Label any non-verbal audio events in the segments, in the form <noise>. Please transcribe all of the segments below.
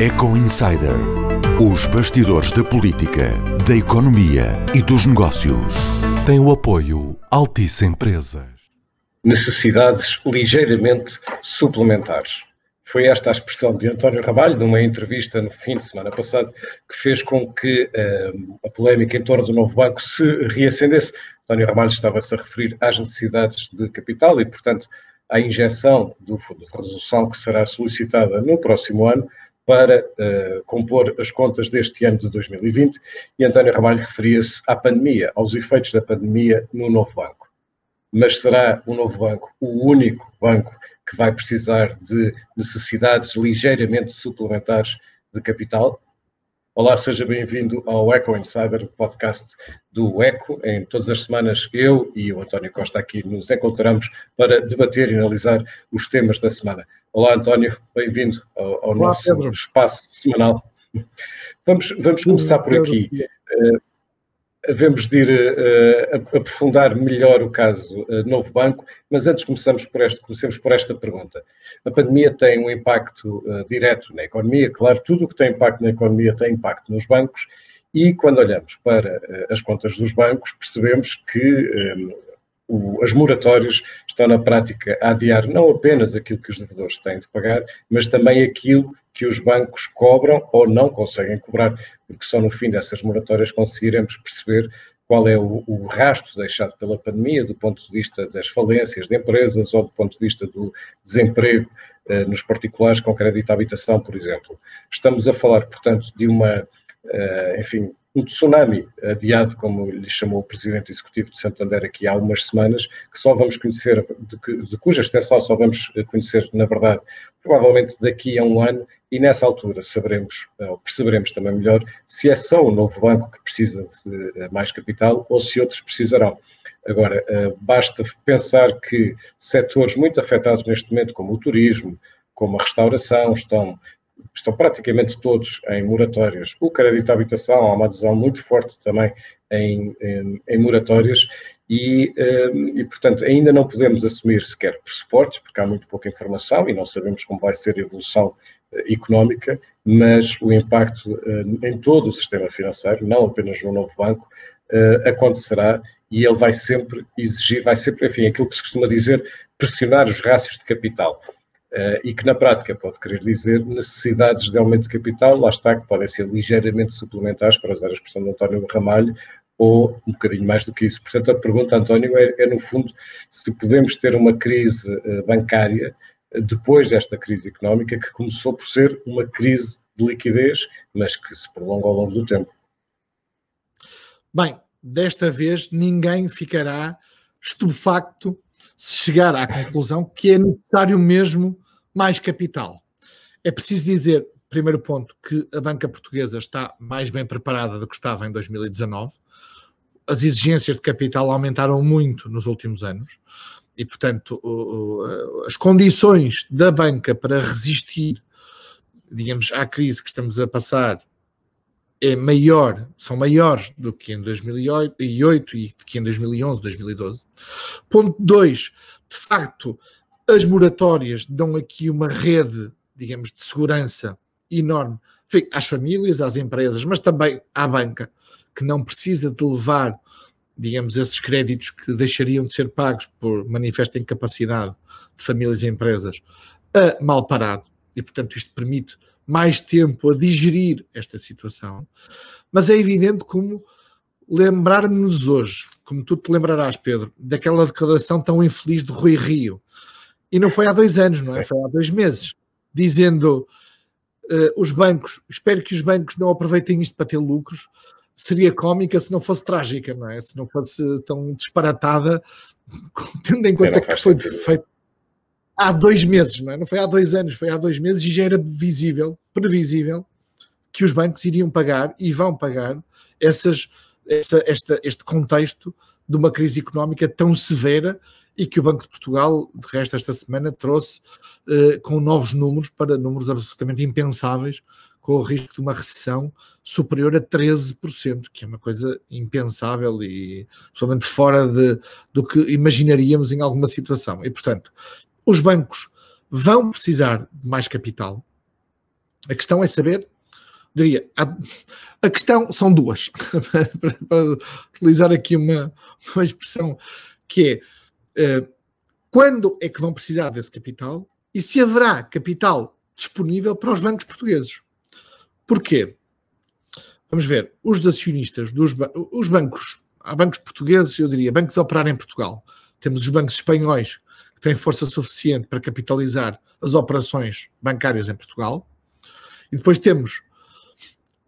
Eco Insider. Os bastidores da política, da economia e dos negócios. Tem o apoio Altice Empresas. Necessidades ligeiramente suplementares. Foi esta a expressão de António Ramalho, numa entrevista no fim de semana passado, que fez com que uh, a polémica em torno do novo banco se reacendesse. António Ramalho estava-se a referir às necessidades de capital e, portanto, à injeção do fundo de resolução que será solicitada no próximo ano para uh, compor as contas deste ano de 2020 e António Ramalho referia-se à pandemia, aos efeitos da pandemia no novo banco. Mas será o novo banco o único banco que vai precisar de necessidades ligeiramente suplementares de capital? Olá, seja bem-vindo ao Eco Insider, podcast do Eco. Em todas as semanas, eu e o António Costa aqui nos encontramos para debater e analisar os temas da semana. Olá, António, bem-vindo ao, ao Olá, nosso Pedro. espaço semanal. Vamos, vamos começar por aqui. Uh, Havemos de ir uh, aprofundar melhor o caso uh, Novo Banco, mas antes começamos por esta, comecemos por esta pergunta. A pandemia tem um impacto uh, direto na economia, claro, tudo o que tem impacto na economia tem impacto nos bancos, e quando olhamos para as contas dos bancos, percebemos que o, as moratórias estão na prática a adiar não apenas aquilo que os devedores têm de pagar, mas também aquilo que os bancos cobram ou não conseguem cobrar, porque só no fim dessas moratórias conseguiremos perceber qual é o, o rastro deixado pela pandemia do ponto de vista das falências de empresas ou do ponto de vista do desemprego eh, nos particulares com crédito à habitação, por exemplo. Estamos a falar, portanto, de uma, eh, enfim, um tsunami adiado, como lhe chamou o Presidente Executivo de Santander aqui há umas semanas, que só vamos conhecer, de, que, de cuja extensão só vamos conhecer, na verdade, provavelmente daqui a um ano, e nessa altura saberemos, ou perceberemos também melhor, se é só o novo banco que precisa de eh, mais capital ou se outros precisarão. Agora, eh, basta pensar que setores muito afetados neste momento, como o turismo, como a restauração, estão estão praticamente todos em moratórias. O crédito à habitação há uma adesão muito forte também em, em, em moratórias e, um, e, portanto, ainda não podemos assumir sequer pressupostos, porque há muito pouca informação e não sabemos como vai ser a evolução uh, económica, mas o impacto uh, em todo o sistema financeiro, não apenas no novo banco, uh, acontecerá e ele vai sempre exigir, vai sempre, enfim, aquilo que se costuma dizer, pressionar os rácios de capital. Uh, e que na prática pode querer dizer necessidades de aumento de capital, lá está, que podem ser ligeiramente suplementares, para usar a expressão do António Ramalho, ou um bocadinho mais do que isso. Portanto, a pergunta, António, é, é no fundo se podemos ter uma crise uh, bancária uh, depois desta crise económica, que começou por ser uma crise de liquidez, mas que se prolonga ao longo do tempo. Bem, desta vez ninguém ficará estupefacto se chegar à conclusão que é necessário mesmo mais capital. É preciso dizer, primeiro ponto, que a banca portuguesa está mais bem preparada do que estava em 2019. As exigências de capital aumentaram muito nos últimos anos e, portanto, as condições da banca para resistir, digamos, à crise que estamos a passar é maior, são maiores do que em 2008 e que em 2011, 2012. Ponto 2, de facto, as moratórias dão aqui uma rede, digamos, de segurança enorme enfim, às famílias, às empresas, mas também à banca, que não precisa de levar, digamos, esses créditos que deixariam de ser pagos por manifesta incapacidade de famílias e empresas a mal parado. E, portanto, isto permite mais tempo a digerir esta situação, mas é evidente como lembrar-nos hoje, como tu te lembrarás, Pedro, daquela declaração tão infeliz de Rui Rio, e não foi há dois anos, não é? Foi há dois meses, dizendo uh, os bancos, espero que os bancos não aproveitem isto para ter lucros, seria cómica se não fosse trágica, não é? Se não fosse tão disparatada, <laughs> tendo em conta que foi feito há dois meses, não é? Não foi há dois anos, foi há dois meses e já era visível, previsível, que os bancos iriam pagar e vão pagar essas, essa, esta, este contexto de uma crise económica tão severa e que o Banco de Portugal, de resto, esta semana trouxe uh, com novos números para números absolutamente impensáveis, com o risco de uma recessão superior a 13%, que é uma coisa impensável e absolutamente fora de, do que imaginaríamos em alguma situação. E, portanto, os bancos vão precisar de mais capital. A questão é saber, diria, a, a questão são duas, <laughs> para, para, utilizar aqui uma, uma expressão que é quando é que vão precisar desse capital e se haverá capital disponível para os bancos portugueses. Porquê? Vamos ver, os acionistas dos os bancos, há bancos portugueses, eu diria, bancos a operar em Portugal. Temos os bancos espanhóis que têm força suficiente para capitalizar as operações bancárias em Portugal. E depois temos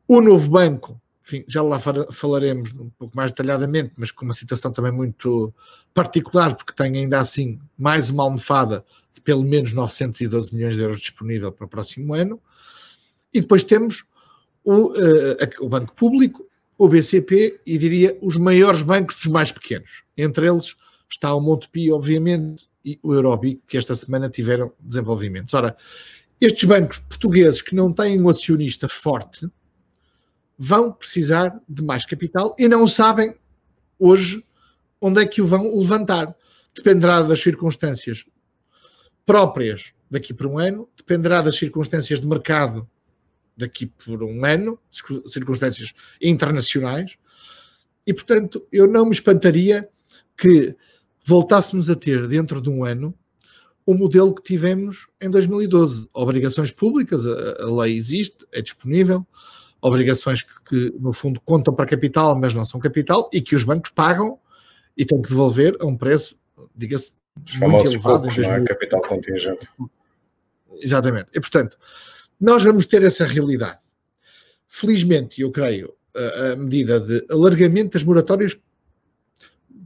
o novo banco, enfim, já lá falaremos um pouco mais detalhadamente, mas com uma situação também muito particular, porque tem ainda assim mais uma almofada de pelo menos 912 milhões de euros disponível para o próximo ano. E depois temos o, uh, o Banco Público, o BCP e diria os maiores bancos dos mais pequenos. Entre eles está o Montepio, obviamente, e o Eurobic, que esta semana tiveram desenvolvimentos. Ora, estes bancos portugueses que não têm um acionista forte vão precisar de mais capital e não sabem hoje onde é que o vão levantar. Dependerá das circunstâncias próprias daqui por um ano, dependerá das circunstâncias de mercado daqui por um ano, circunstâncias internacionais, e portanto eu não me espantaria que voltássemos a ter dentro de um ano o modelo que tivemos em 2012. Obrigações públicas, a, a lei existe, é disponível, obrigações que, que, no fundo contam para capital, mas não são capital, e que os bancos pagam e têm que devolver a um preço, diga-se, muito elevado. Poucos, em 2000... não é? Capital contingente. Exatamente. E portanto, nós vamos ter essa realidade. Felizmente, eu creio, a, a medida de alargamento das moratórias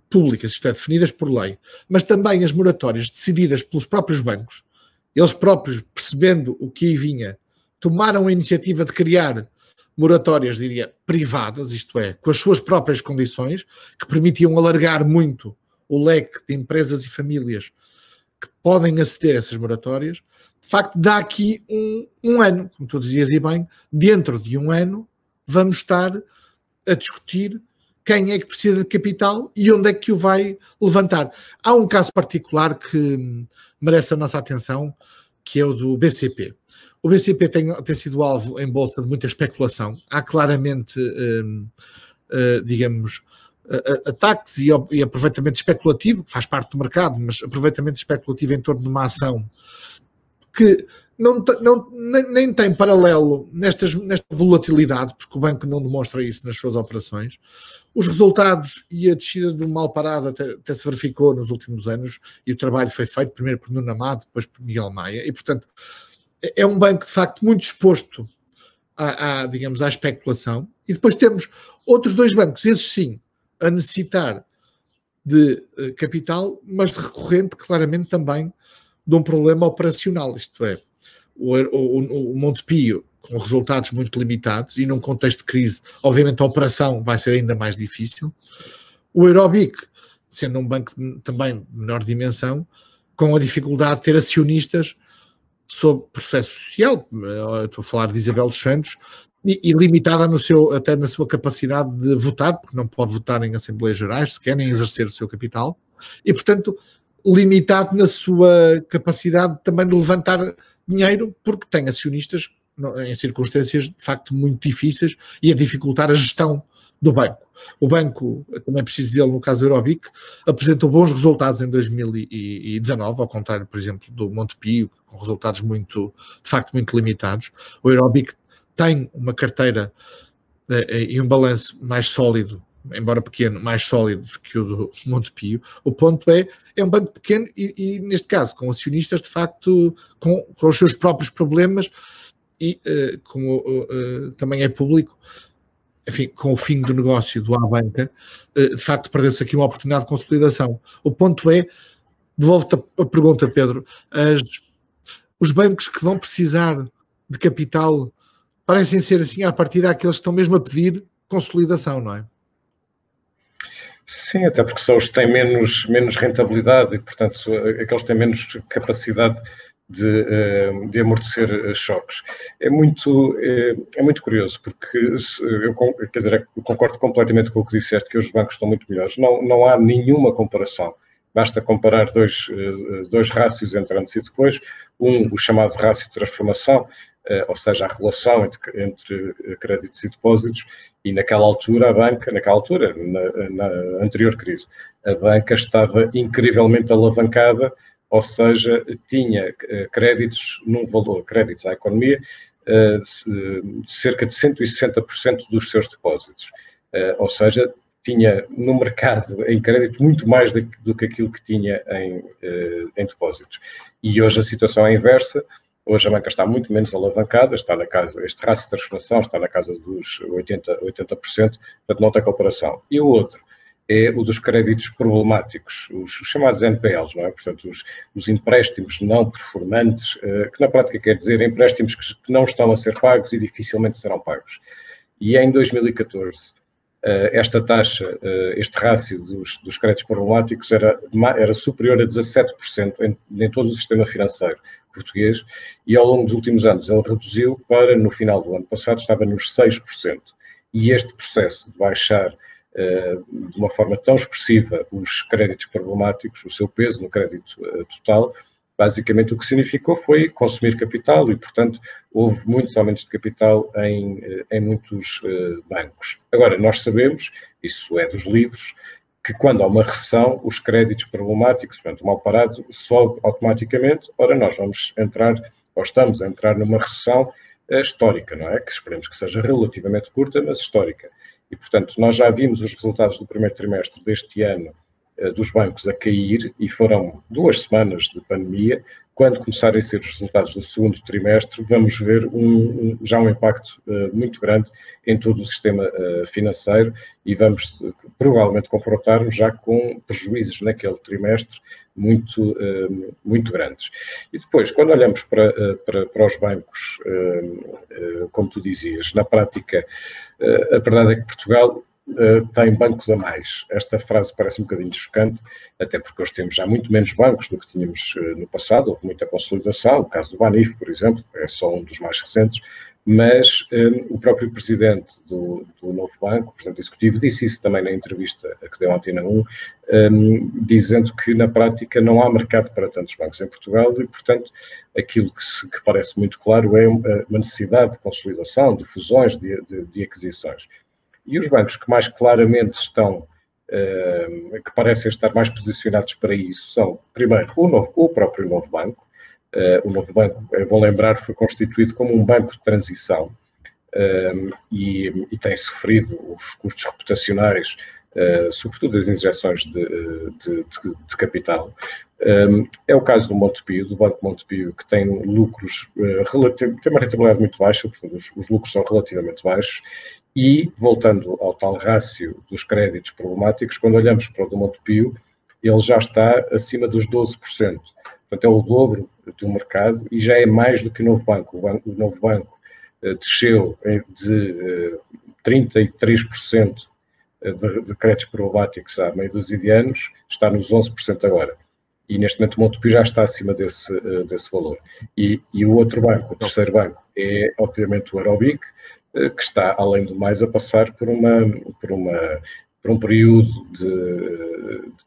públicas, isto é, definidas por lei, mas também as moratórias decididas pelos próprios bancos, eles próprios, percebendo o que aí vinha, tomaram a iniciativa de criar moratórias, diria, privadas, isto é, com as suas próprias condições, que permitiam alargar muito o leque de empresas e famílias que podem aceder a essas moratórias, de facto, dá aqui um, um ano, como tu dizias e bem, dentro de um ano vamos estar a discutir quem é que precisa de capital e onde é que o vai levantar. Há um caso particular que merece a nossa atenção, que é o do BCP. O BCP tem, tem sido alvo em bolsa de muita especulação. Há claramente, hum, uh, digamos, ataques e, e, aproveitamento especulativo, que faz parte do mercado, mas aproveitamento especulativo em torno de uma ação que não, não, nem, nem, tem paralelo nestas, nesta volatilidade, porque o banco não demonstra isso nas suas operações. Os resultados e a descida do mal parado até, até, se verificou nos últimos anos e o trabalho foi feito primeiro por Nuno Amado, depois por Miguel Maia, e portanto é, um banco de facto muito exposto à, à, digamos, à especulação. E depois temos outros dois bancos, esses sim, a necessitar de uh, capital, mas recorrente claramente também de um problema operacional, isto é, o, o, o Montepio com resultados muito limitados e num contexto de crise, obviamente a operação vai ser ainda mais difícil. O Aerobic, sendo um banco também de menor dimensão, com a dificuldade de ter acionistas sob processo social, estou a falar de Isabel dos Santos, e, e, limitada no seu, até na sua capacidade de votar, porque não pode votar em Assembleias Gerais, se querem exercer o seu capital, e portanto limitado na sua capacidade também de levantar dinheiro, porque tem acionistas em circunstâncias de facto muito difíceis e a dificultar a gestão do banco. O banco, também preciso dizer no caso do Eurobic, apresentou bons resultados em 2019, ao contrário, por exemplo, do Montepio, com resultados muito, de facto, muito limitados. O Eurobic tem uma carteira eh, e um balanço mais sólido embora pequeno, mais sólido que o do Montepio. O ponto é, é um banco pequeno e, e neste caso, com acionistas, de facto, com, com os seus próprios problemas e, uh, como também é público, enfim, com o fim do negócio do A-Banca, uh, de facto, perdeu-se aqui uma oportunidade de consolidação. O ponto é, devolvo-te a pergunta, Pedro, as, os bancos que vão precisar de capital parecem ser, assim, a partir daqueles que estão mesmo a pedir consolidação, não é? Sim, até porque são os que têm menos, menos rentabilidade e, portanto, aqueles que têm menos capacidade de, eh, de amortecer eh, choques. É muito, é, é muito curioso, porque eu, quer dizer, eu concordo completamente com o que disseste, que os bancos estão muito melhores. Não, não há nenhuma comparação. Basta comparar dois, dois rácios entre antes e depois. Um, o chamado rácio de transformação, ou seja, a relação entre, entre, créditos e depósitos, e naquela altura a banca, naquela altura, na, na anterior crise, a banca estava incrivelmente alavancada, ou seja, tinha créditos num valor, créditos à economia, de cerca de 160% dos seus depósitos. Ou seja, tinha no mercado em crédito muito mais do que aquilo que tinha em, em depósitos. E hoje a situação é inversa Hoje a banca está muito menos alavancada, está na casa, este rácio de transformação está na casa dos 80%, 80% portanto não tem comparação. E o outro é o dos créditos problemáticos, os chamados NPLs, não é? Portanto, os, os empréstimos não performantes, eh, que na prática quer dizer empréstimos que, que não estão a ser pagos e dificilmente serão pagos. E em 2014, eh, esta taxa, eh, este rácio dos, dos créditos problemáticos era, era superior a 17% em, em todo o sistema financeiro português e ao longo dos últimos anos ele reduziu para, no final do ano passado, estava nos 6%. E este processo de baixar uh, de uma forma tão expressiva os créditos problemáticos, o seu peso no crédito uh, total, basicamente o que significou foi consumir capital e, portanto, houve muitos aumentos de capital em, eh, em muitos uh, bancos. Agora, nós sabemos, isso é dos livros, que quando há uma recessão, os créditos problemáticos, portanto, mal parado, sobe automaticamente. Ora, nós vamos entrar, ou estamos a entrar numa recessão histórica, não é? Que esperemos que seja relativamente curta, mas histórica. E, portanto, nós já vimos os resultados do primeiro trimestre deste ano uh, dos bancos a cair e foram duas semanas de pandemia, quando começarem a ser os resultados do segundo trimestre, vamos ver um, já um impacto uh, muito grande em todo o sistema uh, financeiro e vamos uh, provavelmente confrontar-nos já com prejuízos naquele trimestre muito, muito grandes. E depois, quando olhamos para, para, para os bancos, como tu dizias, na prática, a verdade é que Portugal uh, tem bancos a mais. Esta frase parece um bocadinho chocante, até porque hoje temos já muito menos bancos do que tínhamos uh, no passado, houve muita consolidação, o caso do Banif, por exemplo, é só um dos mais recentes, mas um, eh, o próprio presidente do, do, novo banco, o presidente executivo, disse isso também na entrevista que deu ontem na 1, um, dizendo que na prática não há mercado para tantos bancos em Portugal e, portanto, aquilo que, se, que parece muito claro é uma necessidade de consolidação, de fusões, de, de, de aquisições. E os bancos que mais claramente estão, uh, que parecem estar mais posicionados para isso, são, primeiro, o, novo, o próprio novo banco. Uh, o novo banco, é bom lembrar, foi constituído como um banco de transição uh, e, e, tem sofrido os custos reputacionais, sobretudo as injeções de, de, de, de capital. é o caso do Montepio, do Banco Montepio, que tem lucros, tem uma rentabilidade muito baixa, portanto os, os lucros são relativamente baixos e, voltando ao tal rácio dos créditos problemáticos, quando olhamos para o do Montepio, ele já está acima dos 12%. Portanto, é o dobro do mercado e já é mais do que o novo banco. O, banco, o novo banco uh, desceu de uh, 33% de, de créditos problemáticos há meio dúzia de anos, está nos 11% agora. E neste momento o Montepio já está acima desse, desse valor. E, e, o outro banco, o terceiro banco, é obviamente o Aerobic, eh, que está, além do mais, a passar por, uma, por, uma, por um período de,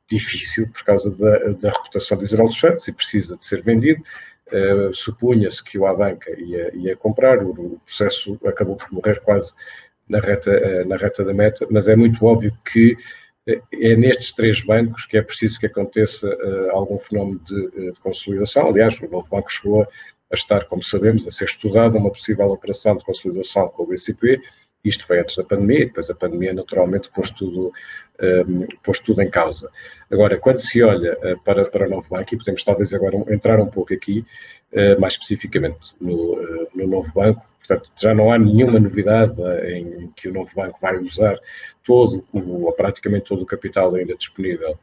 de difícil por causa da, da reputação de Israel Santos e precisa de ser vendido. Uh, Supunha-se que o Abanca ia, ia comprar, o, o, processo acabou por morrer quase na reta, uh, na reta da meta, mas é muito óbvio que é nestes três bancos que é preciso que aconteça algum fenómeno de, de, consolidação. Aliás, o novo banco chegou a estar, como sabemos, a ser estudada uma possível operação de consolidação com o BCP. Isto foi antes da pandemia, depois a pandemia naturalmente pôs tudo, um, pôs tudo em causa. Agora, quando se olha uh, para, para o novo banco, e podemos talvez agora entrar um pouco aqui, uh, mais especificamente no, uh, no novo banco, portanto, já não há nenhuma novidade em que o novo banco vai usar todo, ou praticamente todo o capital ainda disponível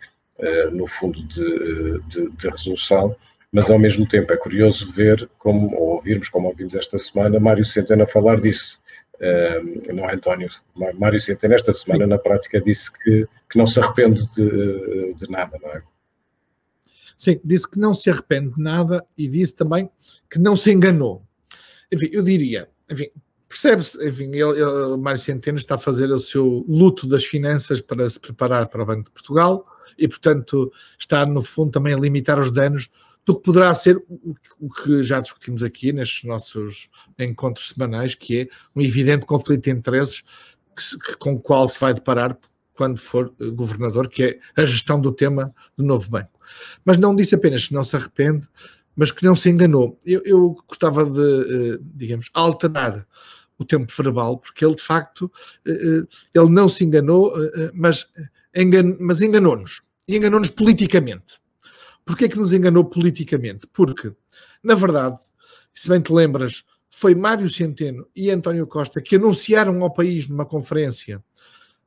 no fundo de, de, de resolução, mas ao mesmo tempo é curioso ver como, ou ouvirmos, como ouvimos esta semana, Mário Centeno falar disso. Uh, não é António, Mário Centeno esta semana na prática disse que, que não se arrepende de, de nada, não é? Sim, disse que não se arrepende de nada e disse também que não se enganou. Enfim, eu diria, enfim, percebe-se, enfim, ele, ele, Mário Centeno está a fazer o seu luto das finanças para se preparar para o Banco de Portugal e, portanto, está, no fundo, também a limitar os danos do que poderá ser o que já discutimos aqui nestes nossos encontros semanais, que é um evidente conflito de interesses que, com o qual se vai deparar quando for eh, governador, que é a gestão do tema do novo banco. Mas não disse apenas que não se arrepende, mas que não se enganou. Eu, eu gostava de, eh, digamos, alternar o tempo verbal, porque ele de facto eh, ele não se enganou, mas, engan, mas enganou-nos. E enganou-nos politicamente. Porquê é que nos enganou politicamente? Porque, na verdade, se bem te lembras, foi Mário Centeno e António Costa que anunciaram ao país numa conferência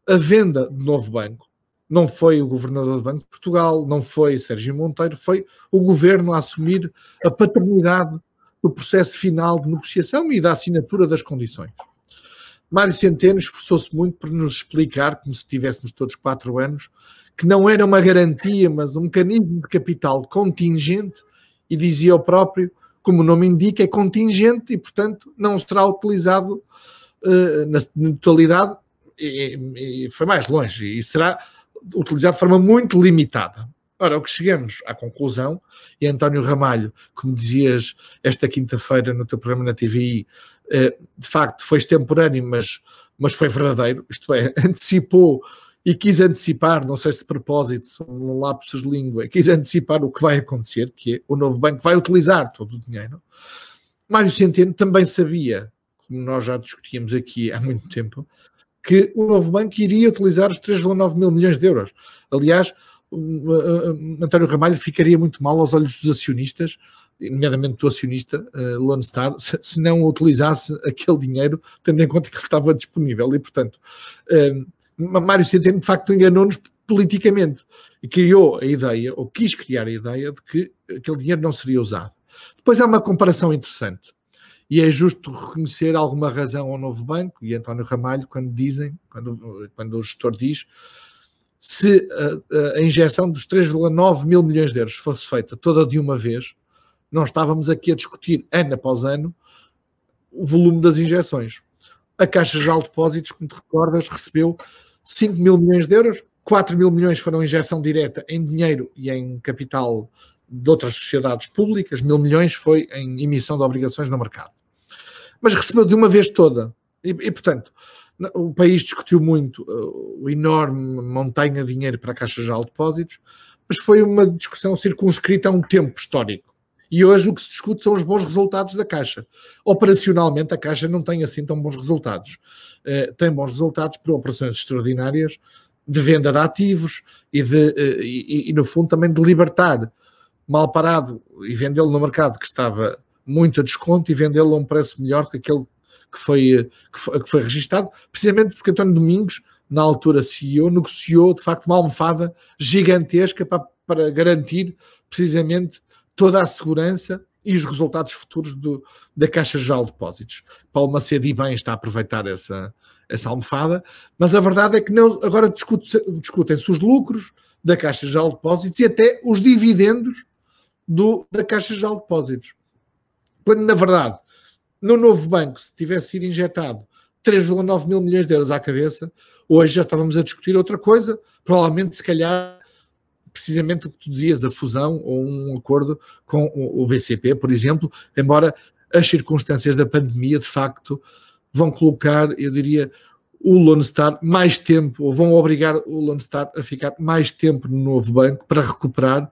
a venda do novo banco. Não foi o governador do Banco de Portugal, não foi Sérgio Monteiro, foi o governo a assumir a paternidade do processo final de negociação e da assinatura das condições. Mário Centeno esforçou-se muito por nos explicar, como se tivéssemos todos quatro anos, que não era uma garantia, mas um mecanismo de capital contingente, e dizia o próprio como o nome indica, é contingente e, portanto, não será utilizado uh, na, totalidade e, e, foi mais longe e será utilizado de forma muito limitada. Ora, o que chegamos à conclusão, e António Ramalho, como dizias esta quinta-feira no teu programa na TVI, uh, de facto foi extemporâneo, mas, mas foi verdadeiro, isto é, <laughs> antecipou e quis antecipar, não sei se de propósito, um lapsus de língua, quis antecipar o que vai acontecer, que é o novo banco vai utilizar todo o dinheiro. Mário Centeno também sabia, como nós já discutíamos aqui há muito tempo, que o novo banco iria utilizar os 3,9 mil milhões de euros. Aliás, António Ramalho ficaria muito mal aos olhos dos acionistas, nomeadamente do acionista uh, Lone Star, se, não utilizasse aquele dinheiro, tendo em conta que ele estava disponível. E, portanto, uh, Mário Centeno de facto enganou-nos politicamente e criou a ideia, ou quis criar a ideia, de que aquele dinheiro não seria usado. Depois há uma comparação interessante. E é justo reconhecer alguma razão ao novo banco e António Ramalho quando dizem, quando, quando o gestor diz, se a, a injeção dos 3,9 mil milhões de euros fosse feita toda de uma vez, não estávamos aqui a discutir ano após ano o volume das injeções. A Caixa de Depósitos, como te recordas, recebeu 5 mil milhões de euros, 4 mil milhões foram injeção direta em dinheiro e em capital de outras sociedades públicas, mil milhões foi em emissão de obrigações no mercado. Mas recebeu de uma vez toda. E, e portanto, o país discutiu muito uh, o enorme montanha de dinheiro para a Caixa de Depósitos, mas foi uma discussão circunscrita a um tempo histórico. E hoje o que se discute são os bons resultados da Caixa. Operacionalmente, a Caixa não tem assim tão bons resultados. Uh, tem bons resultados por operações extraordinárias de venda de ativos e, de, uh, e, e, no fundo, também de libertar mal parado e vendê-lo no mercado que estava muito a desconto e vendê-lo a um preço melhor que aquele que foi, que foi, que foi registado, precisamente porque António Domingos, na altura CEO, negociou de facto uma almofada gigantesca para, para garantir precisamente toda a segurança e os resultados futuros do, da Caixa Geral de Depósitos. Paulo Macedo e bem está a aproveitar essa, essa almofada, mas a verdade é que não, agora discutem-se os lucros da Caixa Geral de Depósitos e até os dividendos do, da Caixa Geral de Depósitos. Quando, na verdade, no novo banco, se tivesse sido injetado 3,9 mil milhões de euros à cabeça, hoje já estávamos a discutir outra coisa, provavelmente, se calhar, precisamente o que tu dizias, a fusão ou um acordo com o BCP, por exemplo, embora as circunstâncias da pandemia de facto vão colocar, eu diria, o Lone Star mais tempo, ou vão obrigar o Lone Star a ficar mais tempo no novo banco para recuperar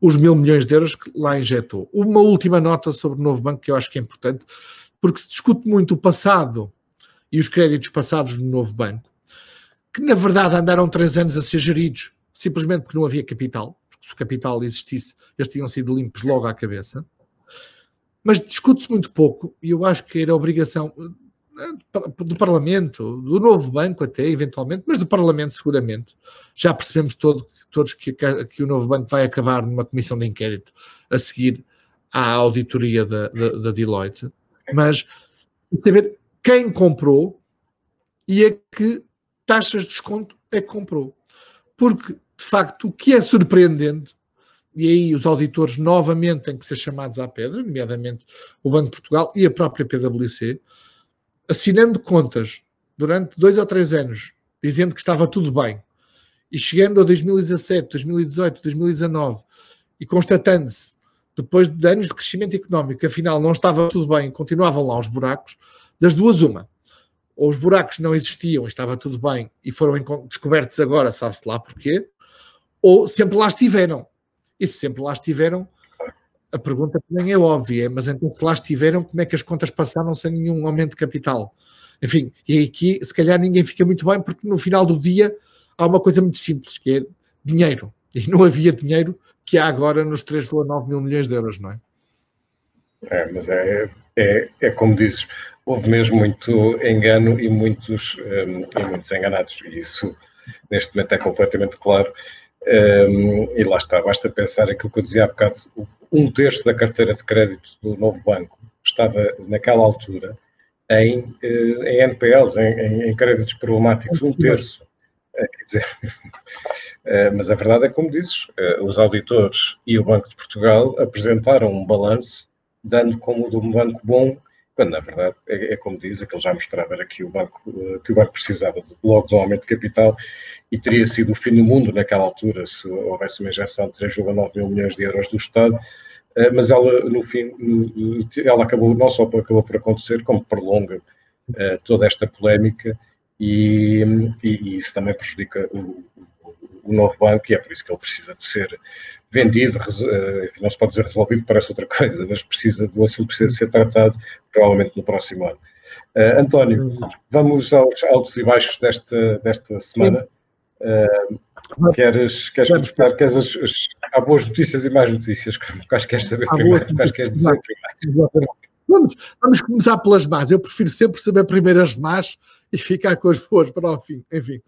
os mil milhões de euros que lá injetou. Uma última nota sobre o novo banco que eu acho que é importante, porque se discute muito o passado e os créditos passados no novo banco, que na verdade andaram três anos a ser geridos simplesmente porque não havia capital, porque se o capital existisse, eles tinham sido limpos logo à cabeça. Mas discute-se muito pouco, e eu acho que era obrigação eh, do Parlamento, do novo banco até, eventualmente, mas do Parlamento seguramente. Já percebemos todo, todos que, que o novo banco vai acabar numa comissão de inquérito a seguir à auditoria da, da, da Deloitte, mas saber quem comprou e a que taxas de desconto é que comprou. Porque de facto, o que é surpreendente, e aí os auditores novamente têm que ser chamados à pedra, nomeadamente o Banco de Portugal e a própria PwC, assinando contas durante dois ou três anos, dizendo que estava tudo bem, e chegando a 2017, 2018, 2019, e constatando-se depois de anos de crescimento económico, afinal não estava tudo bem, continuavam lá os buracos, das duas, uma. Ou os buracos não existiam, estava tudo bem e foram descobertos agora, sabe-se lá porquê, ou sempre lá estiveram. E se sempre lá estiveram, a pergunta também é óbvia, mas então se lá estiveram, como é que as contas passaram sem nenhum aumento de capital? Enfim, e aqui se calhar ninguém fica muito bem, porque no final do dia há uma coisa muito simples, que é dinheiro. E não havia dinheiro que há agora nos 3,9 mil milhões de euros, não é? É, mas é, é, é como dizes, houve mesmo muito engano e muitos, um, e muitos enganados, e isso neste momento é completamente claro. Um, e lá está, basta pensar aquilo que eu dizia há bocado: um terço da carteira de crédito do novo banco estava, naquela altura, em, eh, em NPLs, em, em créditos problemáticos, um terço. É, quer dizer, é, <laughs> mas a verdade é como dizes, os auditores e o Banco de Portugal apresentaram um balanço dando como de um banco bom, quando na verdade é, é como diz, aquele já mostrava era que o banco que o banco precisava de, logo do aumento de capital e teria sido o fim do mundo naquela altura se houvesse uma injeção de 3,9 mil milhões de euros do Estado, mas ela no fim ela acabou não só acabou por acontecer como prolonga toda esta polémica e, e, e isso também prejudica o, o, novo banco e é por isso que ele precisa de ser vendido, eh, enfim, não se pode dizer resolvido, parece outra <laughs> coisa, mas precisa, o assunto precisa ser tratado provavelmente no próximo ano. Uh, António, vamos aos altos e baixos desta, desta semana. Uh, queres, queres começar? Queres as, as, há boas notícias e mais notícias? Quais queres saber há primeiro? Quais queres dizer primeiro? Vamos, vamos começar pelas más. Eu prefiro sempre saber primeiro as más e ficar com as boas para o fim. Enfim,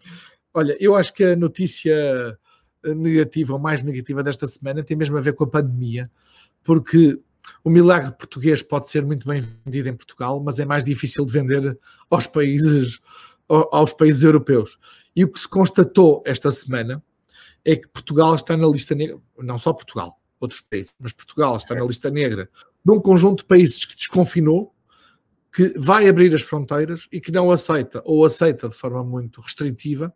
olha, eu acho que a notícia negativa ou mais negativa desta semana tem mesmo a ver com a pandemia, porque o milagre português pode ser muito bem vendido em Portugal, mas é mais difícil de vender aos países aos países europeus. E o que se constatou esta semana é que Portugal está na lista negra, não só Portugal, outros países, mas Portugal está na lista negra de um conjunto de países que desconfinou, que vai abrir as fronteiras e que não aceita, ou aceita de forma muito restritiva,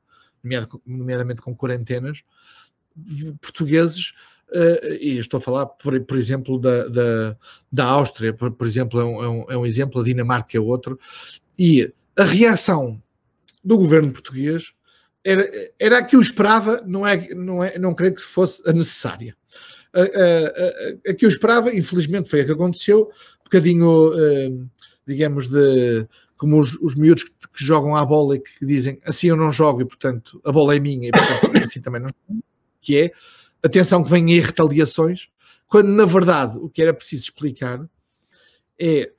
nomeadamente com quarentenas, portugueses, uh, e estou a falar, por, por exemplo, da, da, da Áustria, por, por exemplo, é um, é, um, é um exemplo, a Dinamarca é outro, e a reação do governo português era, era a que eu esperava, não, é, não, é, não creio que fosse a necessária. A, a, a, que eu esperava, infelizmente foi a que aconteceu, um bocadinho, uh, digamos, de como os, os miúdos que, que, jogam à bola e que dizem assim eu não jogo e portanto a bola é minha e portanto assim também não jogo, que é atenção que vem aí retaliações, quando na verdade o que era preciso explicar é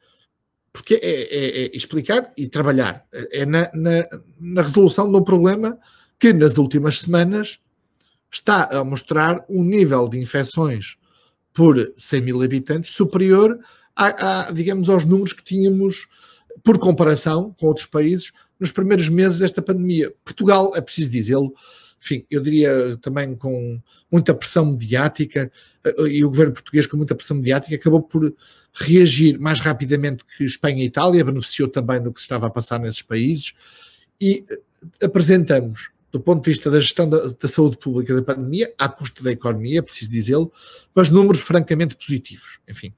porque é, é, é explicar e trabalhar é na, na, na resolução de um problema que nas últimas semanas está a mostrar um nível de infecções por 100 mil habitantes superior a, a, digamos, aos números que tínhamos por comparação com outros países nos primeiros meses desta pandemia. Portugal, é preciso dizê-lo, enfim, eu diria também com muita pressão mediática, eh, e o governo português com muita pressão mediática acabou por reagir mais rapidamente que Espanha e Itália, beneficiou também do que se estava a passar nesses países, e eh, apresentamos do ponto de vista da gestão da, da saúde pública da pandemia, à custo da economia, é preciso dizê-lo, mas números francamente positivos. Enfim,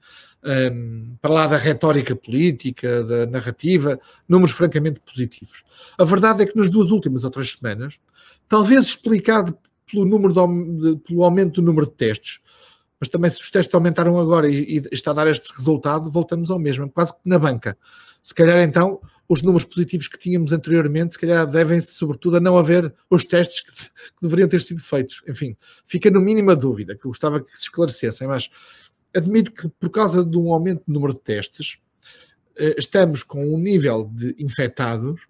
um, para lá da retórica política, da narrativa, números francamente positivos. A verdade é que nas duas últimas ou três semanas, talvez explicado pelo, número de, pelo aumento do número de testes, mas também se os testes aumentaram agora e, e está a dar este resultado, voltamos ao mesmo, quase que na banca. Se calhar então os números positivos que tínhamos anteriormente, se calhar devem-se sobretudo a não haver os testes que, que, deveriam ter sido feitos. Enfim, fica no mínimo a dúvida, que eu gostava que se esclarecessem, mas admito que por causa de um aumento do número de testes, eh, estamos com um nível de infectados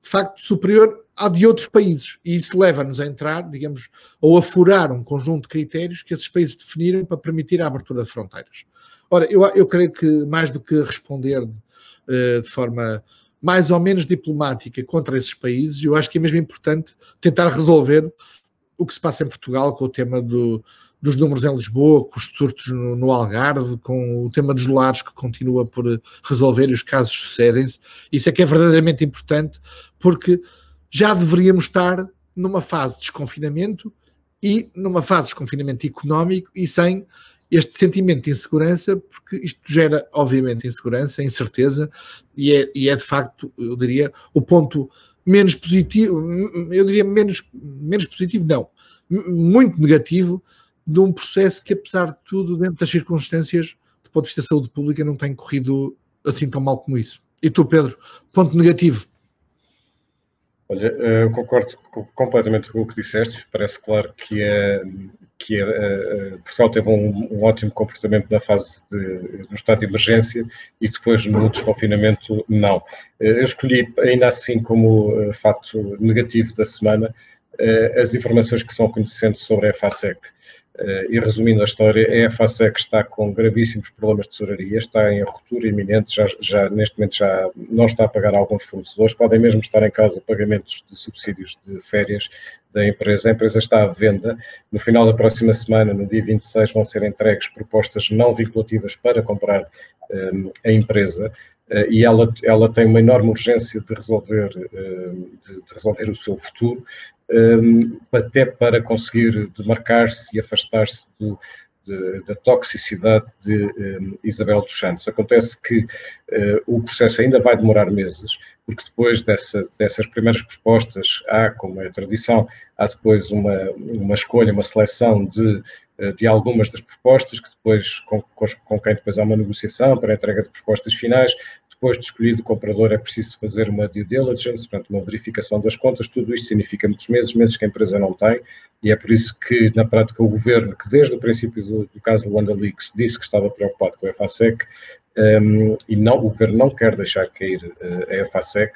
de facto superior ao de outros países. E isso leva-nos a entrar, digamos, ou a furar um conjunto de critérios que esses países definiram para permitir a abertura de fronteiras. Ora, eu, eu creio que mais do que responder uh, de forma mais ou menos diplomática contra esses países, eu acho que é mesmo importante tentar resolver o que se passa em Portugal com o tema do, dos números em Lisboa, com os surtos no, no, Algarve, com o tema dos lares que continua por resolver e os casos sucedem-se. Isso é que é verdadeiramente importante, porque já deveríamos estar numa fase de desconfinamento e numa fase de desconfinamento económico e sem este sentimento de insegurança, porque isto gera, obviamente, insegurança, incerteza, e é, e é de facto, eu diria, o ponto menos positivo, eu diria menos, menos positivo, não, muito negativo de um processo que, apesar de tudo, dentro das circunstâncias, do ponto de vista da saúde pública, não tem corrido assim tão mal como isso. E tu, Pedro, ponto negativo? Olha, eu concordo completamente com o que disseste. Parece claro que, é, que é, é, Portugal teve um, um, ótimo comportamento na fase de, no estado de emergência e depois no desconfinamento não. Eu escolhi ainda assim como fato negativo da semana as informações que são conhecendo sobre a FASEC. Uh, e resumindo a história, a EFASEC está com gravíssimos problemas de tesouraria, está em ruptura iminente, já, já, neste momento já não está a pagar alguns fornecedores, podem mesmo estar em causa pagamentos de subsídios de férias da empresa. A empresa está à venda. No final da próxima semana, no dia 26, vão ser entregues propostas não vinculativas para comprar um, eh, a empresa. Uh, e ela, ela tem uma enorme urgência de resolver, de, de resolver o seu futuro um, até para conseguir demarcar-se e afastar-se da toxicidade de um, Isabel dos Santos. Acontece que uh, o processo ainda vai demorar meses, porque depois dessa, dessas primeiras propostas há, como é a tradição, há depois uma, uma escolha, uma seleção de, uh, de algumas das propostas, que depois, com, com quem depois há uma negociação para a entrega de propostas finais, depois de escolhido o comprador, é preciso fazer uma due diligence, portanto, uma verificação das contas. Tudo isto significa muitos meses, meses que a empresa não tem, e é por isso que, na prática, o governo, que desde o princípio do, do caso do Wanda Leaks disse que estava preocupado com a EFASEC, um, e não, o governo não quer deixar cair uh, a EFASEC,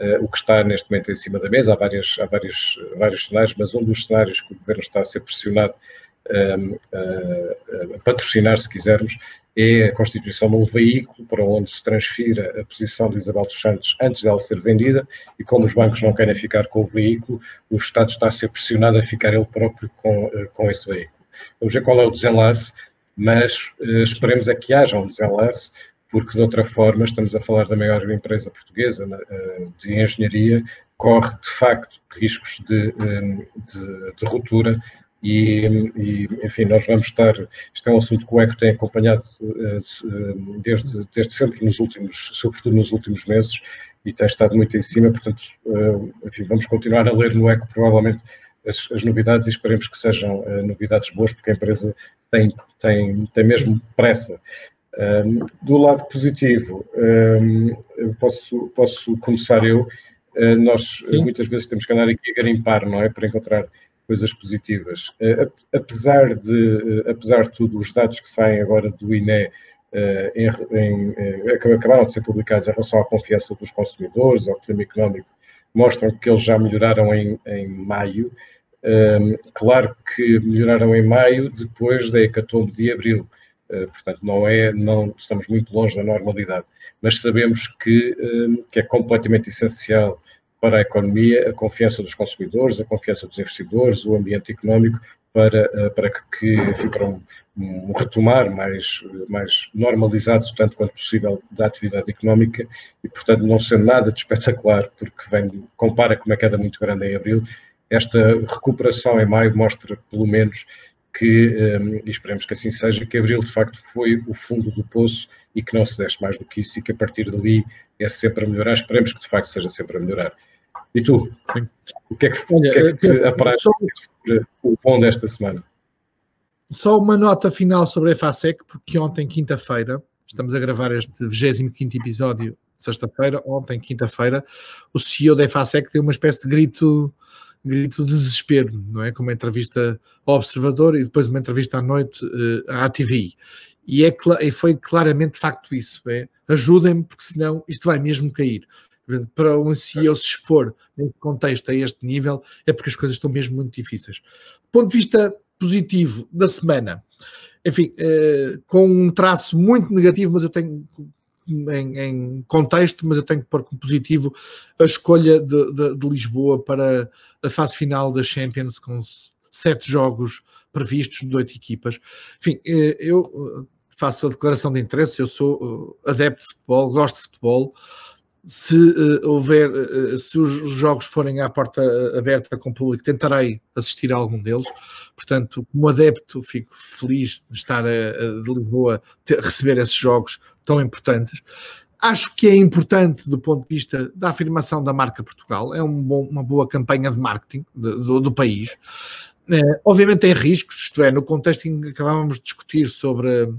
uh, o que está neste momento em cima da mesa. Há, várias, há vários, vários cenários, mas um dos cenários que o governo está a ser pressionado patrocinar, se quisermos, é a constituição de um veículo para onde se transfira a posição de Isabel dos Santos antes dela ser vendida e como os bancos não querem ficar com o veículo, o Estado está a ser pressionado a ficar ele próprio com, eh, com esse veículo. Vamos ver qual é o desenlace, mas uh, esperemos é que haja um desenlace, porque de outra forma estamos a falar da maior empresa portuguesa uh, de engenharia, corre de facto riscos de, de, de ruptura e, e, enfim, nós vamos estar. Isto é um assunto que o ECO tem acompanhado uh, desde, desde sempre, nos últimos, sobretudo nos últimos meses, e tem estado muito em cima. Portanto, uh, enfim, vamos continuar a ler no ECO, provavelmente, as, as novidades e esperemos que sejam uh, novidades boas, porque a empresa tem, tem, tem mesmo pressa. Um, do lado positivo, um, posso, posso começar eu. nós Sim. muitas vezes temos que andar aqui a garimpar, não é? Para encontrar coisas positivas. Eh, apesar de, eh, apesar de tudo, os dados que saem agora do INE eh, em, em, acabaram de ser publicados em relação à confiança dos consumidores, ao clima económico, mostram que eles já melhoraram em, em maio. claro que melhoraram em maio depois da hecatombe de abril. portanto, não é, não estamos muito longe da normalidade, mas sabemos que, que é completamente essencial para a economia, a confiança dos consumidores, a confiança dos investidores, o ambiente económico, para, eh, para que, enfim, um, retomar mais, mais normalizado, tanto quanto possível, da atividade económica e, portanto, não sendo nada de espetacular, porque vem, compara com uma queda muito grande em abril, esta recuperação em maio mostra, pelo menos, que, eh, e esperemos que assim seja, que abril de facto foi o fundo do poço e que não se deixe mais do que isso e que a partir dali é sempre a melhorar. Esperemos que de facto seja sempre a melhorar. E tu? Sim. O que é que, Olha, que, é que te aparece só, o bom desta semana? Só uma nota final sobre a EFASEC, porque ontem, quinta-feira, estamos a gravar este 25 episódio, sexta-feira, ontem, quinta-feira, o CEO da EFASEC deu uma espécie de grito grito de desespero, não é? Com uma entrevista ao Observador e depois uma entrevista à noite uh, à TV. E, é, e foi claramente de facto isso. É? Ajudem-me, porque senão isto vai mesmo cair para um CEO se expor nesse contexto a este nível, é porque as coisas estão mesmo muito difíceis. Do ponto de vista positivo da semana, enfim, eh, com um traço muito negativo, mas eu tenho em, em, contexto, mas eu tenho que pôr como positivo a escolha de, de, de, Lisboa para a fase final da Champions, com sete jogos previstos de oito equipas. Enfim, eh, eu eh, faço a declaração de interesse, eu sou adepto de futebol, gosto de futebol, se uh, houver, uh, se os jogos forem à porta aberta com o público, tentarei assistir a algum deles. Portanto, como adepto, fico feliz de estar a, a de Lisboa receber esses jogos tão importantes. Acho que é importante do ponto de vista da afirmação da marca Portugal, é um bom, uma boa campanha de marketing do, do, país. Obviamente tem riscos, isto é, no contexto em que acabávamos de discutir sobre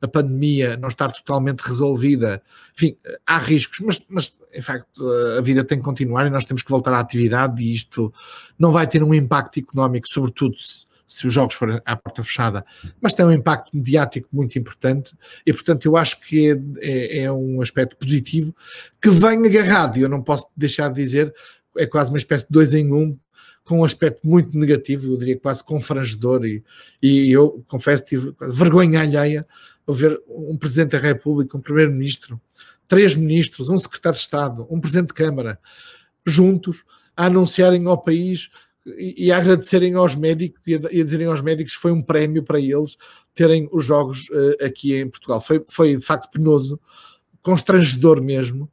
a pandemia não estar totalmente resolvida, enfim, há riscos, mas, mas em facto a vida tem que continuar e nós temos que voltar à atividade e isto não vai ter um impacto económico, sobretudo se, se os jogos forem à porta fechada, mas tem um impacto mediático muito importante e, portanto, eu acho que é, é, é um aspecto positivo que vem agarrado, e eu não posso deixar de dizer, é quase uma espécie de dois em um, com um aspecto muito negativo, eu diria quase confrangedor, e, e eu confesso tive vergonha alheia ver um Presidente da República, um Primeiro-Ministro, três ministros, um Secretário de Estado, um Presidente de Câmara, juntos a anunciarem ao país e, a agradecerem aos médicos e a, dizerem aos médicos que foi um prémio para eles terem os jogos uh, aqui em Portugal. Foi, foi de facto penoso, constrangedor mesmo,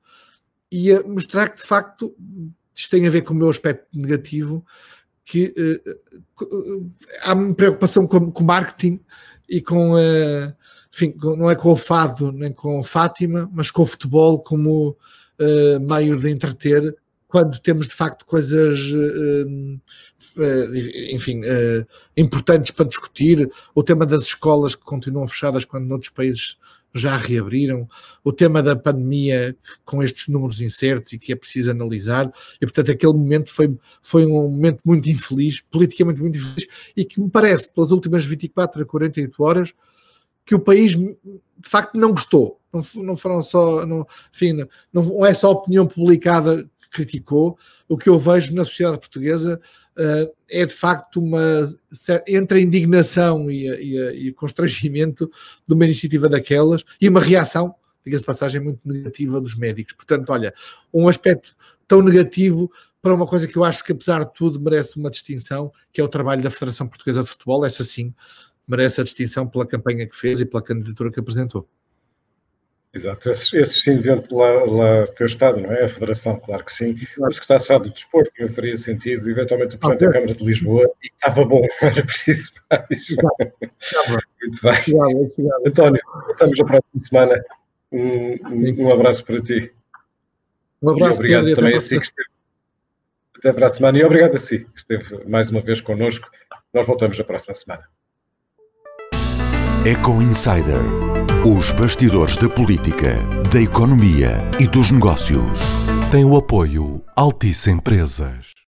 e a mostrar que de facto isto tem a ver com o meu aspecto negativo, que uh, há uma preocupação com, com marketing e com, uh, enfim, não é com o fado nem com Fátima, mas com o futebol como meio de entreter, quando temos de facto coisas, enfim, importantes para discutir, o tema das escolas que continuam fechadas quando noutros países já reabriram, o tema da pandemia com estes números incertos e que é preciso analisar, e portanto aquele momento foi, foi um momento muito infeliz, politicamente muito infeliz, e que me parece, pelas últimas 24 a 48 horas, que o país de facto não gostou. Não, não foram só, não, enfim, não é só opinião publicada criticou, o que eu vejo na sociedade portuguesa uh, é de facto uma entre a indignação e, e, e, o constrangimento de uma iniciativa daquelas e uma reação, diga-se passagem, muito negativa dos médicos. Portanto, olha, um aspecto tão negativo para uma coisa que eu acho que, apesar de tudo, merece uma distinção, que é o trabalho da Federação Portuguesa de Futebol, essa sim merece a distinção pela campanha que fez e pela candidatura que apresentou. Exato, esses, esses sim deviam lá, lá ter estado, não é? A Federação, claro que sim. Claro. O secretário de Estado do Desporto não faria sentido, eventualmente o Presidente ah, da Câmara de Lisboa, e estava bom, <laughs> era preciso mais. Muito bem. António, estamos a próxima semana. Um, um, abraço para ti. Um abraço, e obrigado Pedro, também a si que esteve. Até para a semana e obrigado a si que esteve mais uma vez connosco. Nós voltamos a próxima semana. Eco Insider. Os bastidores da política, da economia e dos negócios. Tem o apoio Altice Empresas.